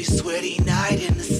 Now I got a special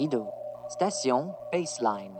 Rideau. Station Baseline.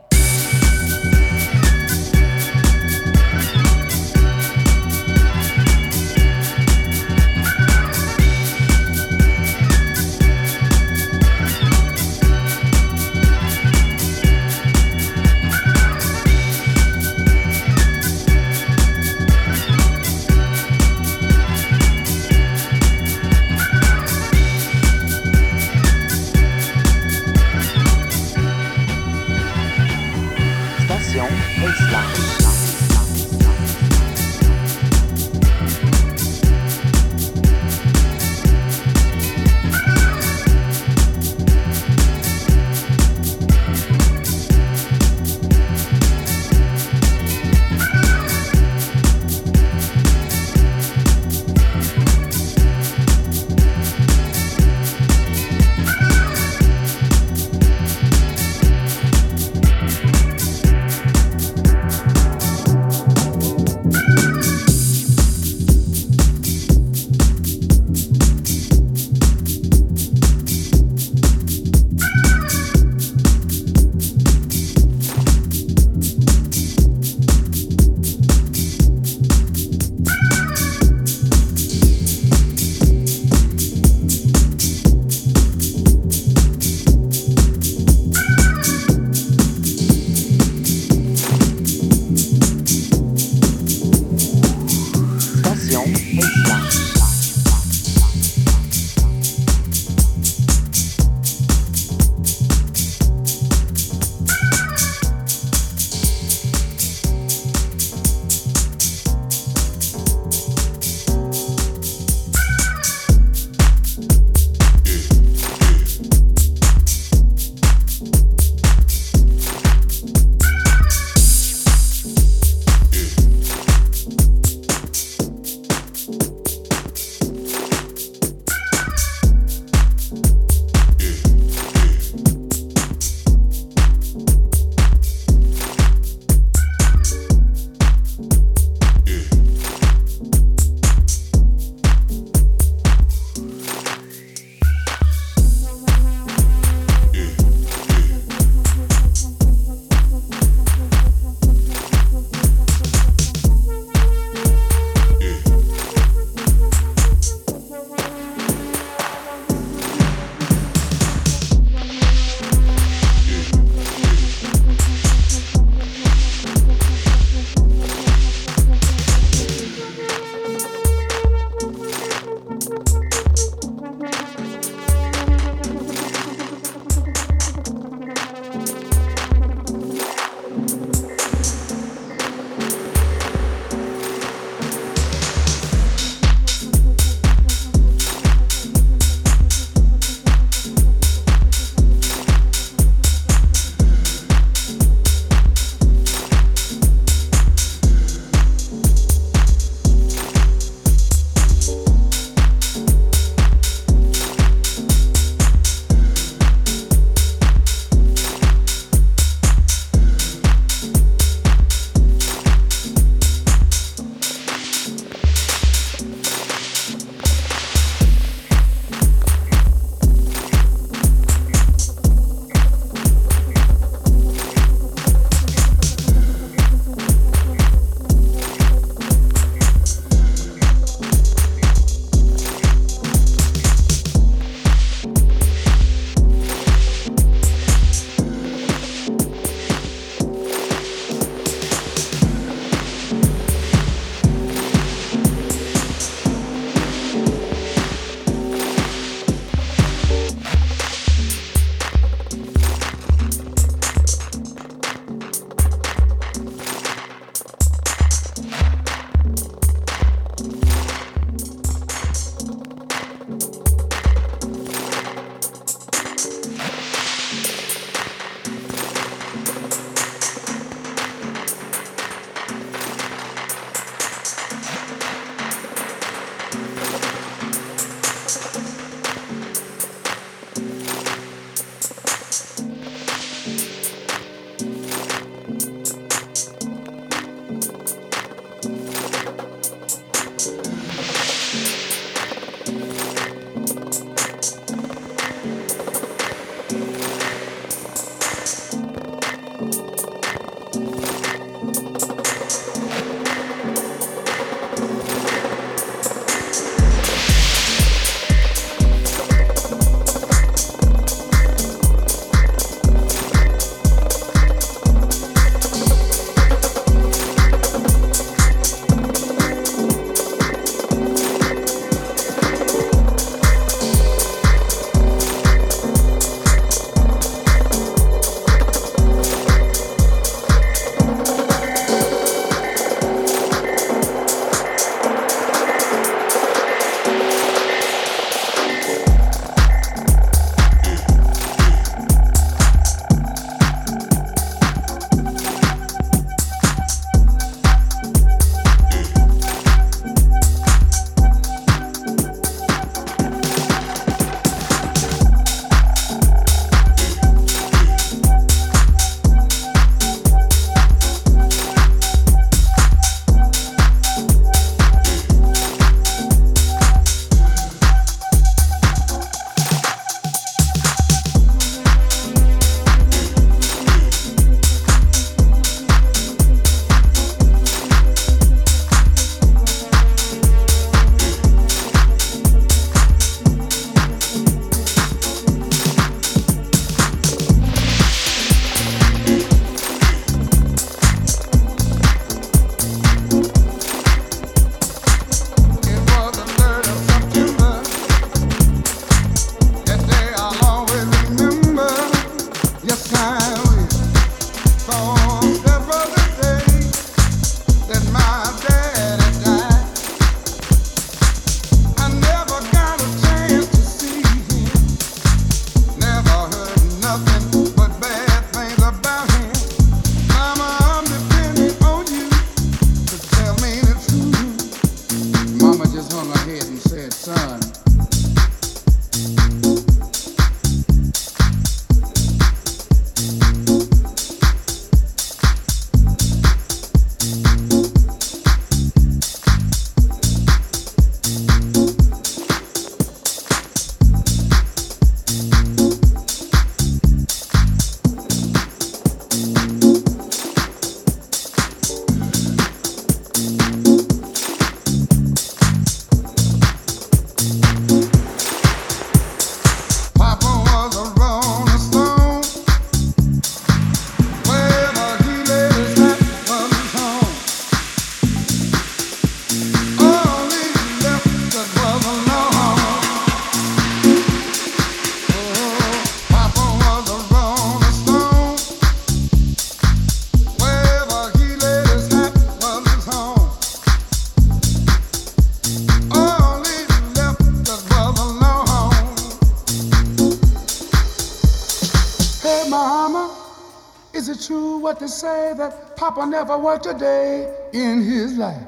Papa never worked a day in his life?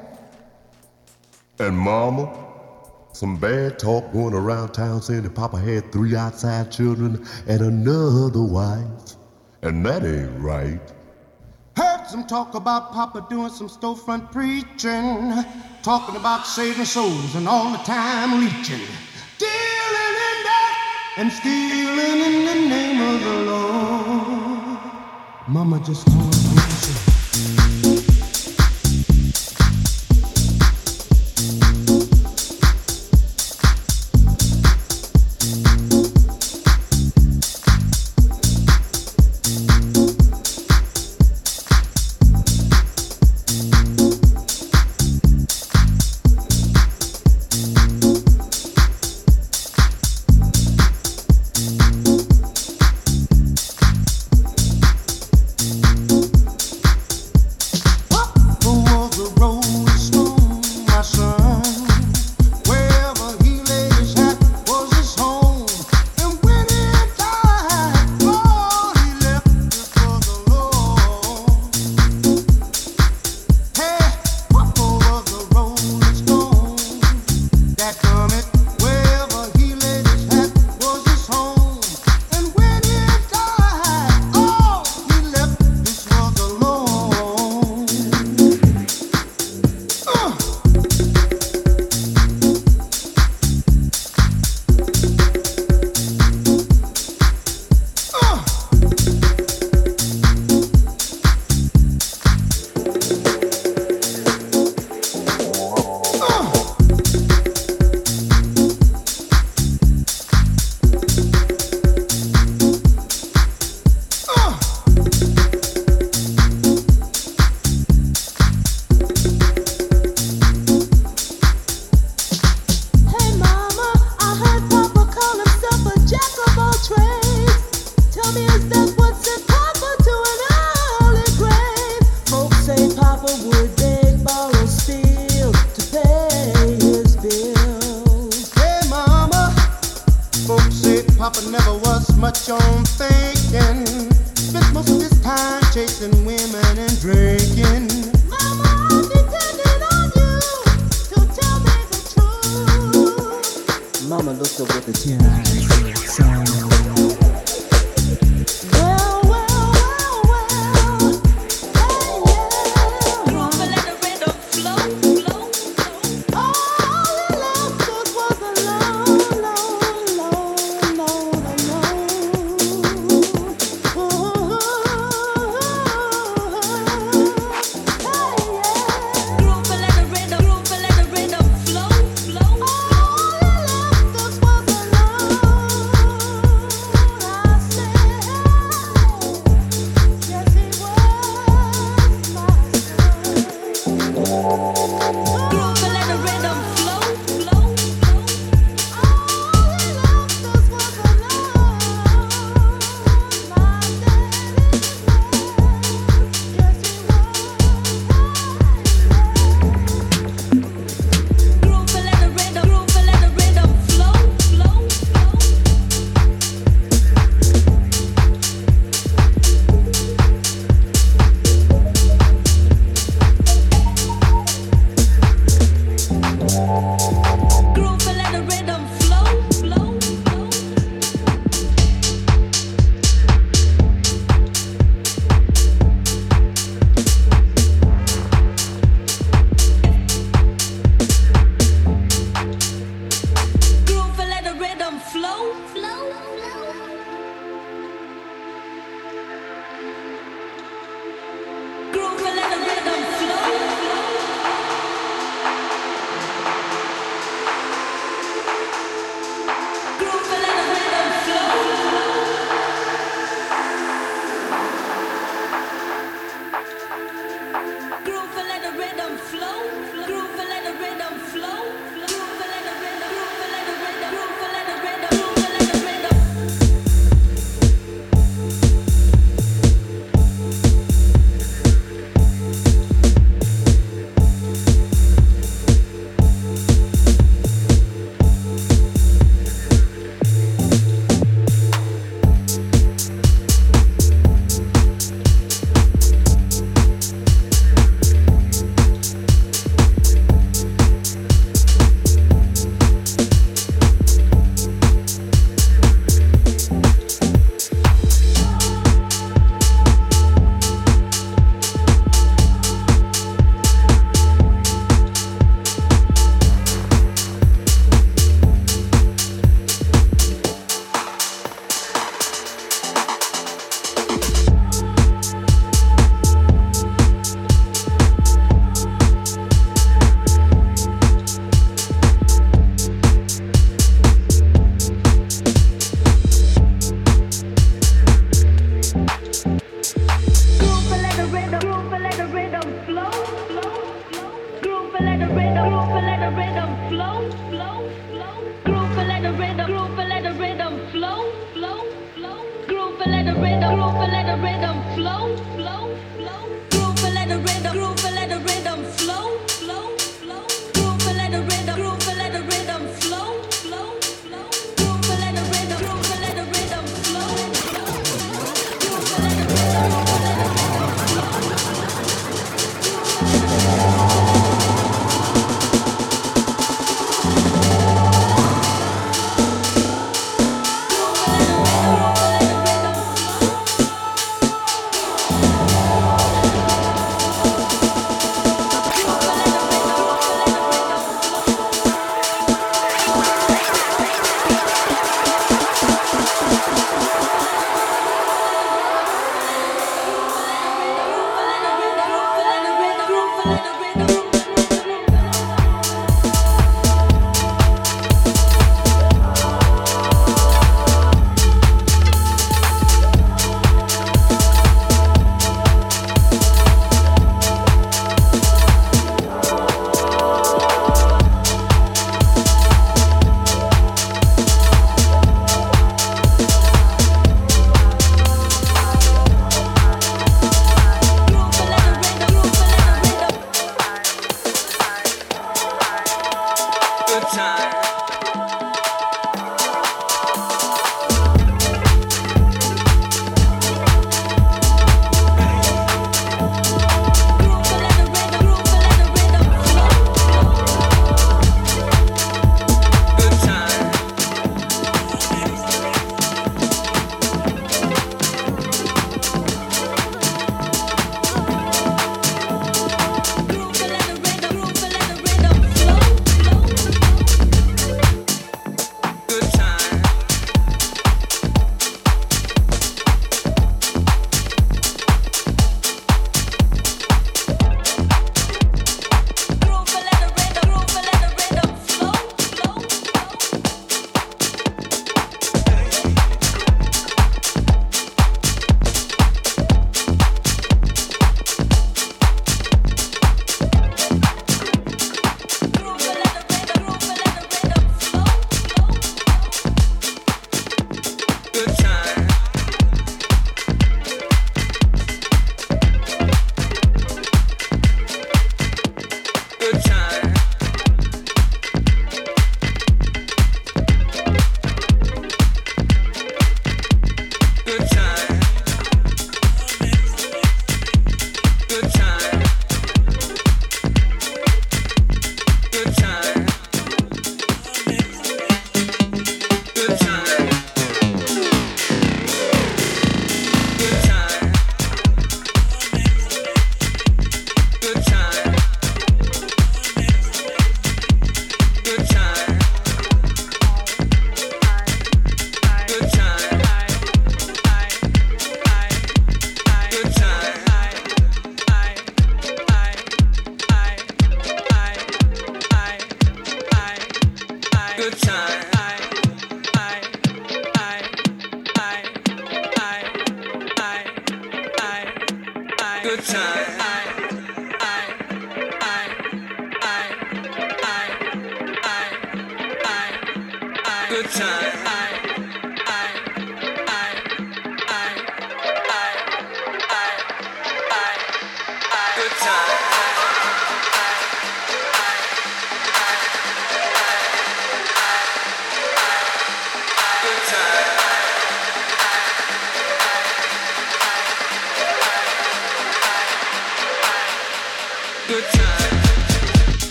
And mama, some bad talk going around town saying that Papa had three outside children and another wife. And that ain't right. Heard some talk about Papa doing some storefront preaching, talking about saving souls and all the time leeching, dealing in that and stealing in the name of the Lord. Mama just hung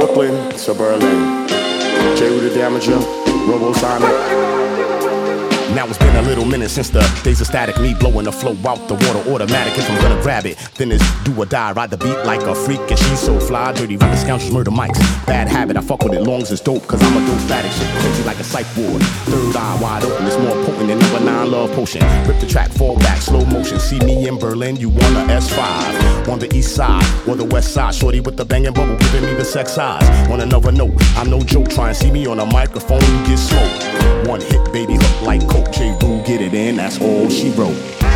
Brooklyn to Berlin. J. the Damager, Robosonic. Now it's been a little minute since the days of static, me blowing the flow out the water automatic. If I'm gonna grab it, then it's do or die. Ride the beat like a freak, and she's so fly. Dirty rapping scoundrels murder mics. Bad habit, I fuck with it long as dope, cause I'm a dope static shit. Crazy like a psych ward. Third eye wide open, it's more potent than number nine love potion. Rip the track, fall back, slow motion. See me in Berlin, you want a S5. On the east side or the west side, shorty with the banging bubble, giving me the sex eyes. On another note, I'm no joke. Try and see me on a microphone, you get smoked. One hit, baby, hook like coke. J. Rue, get it in, that's all she wrote.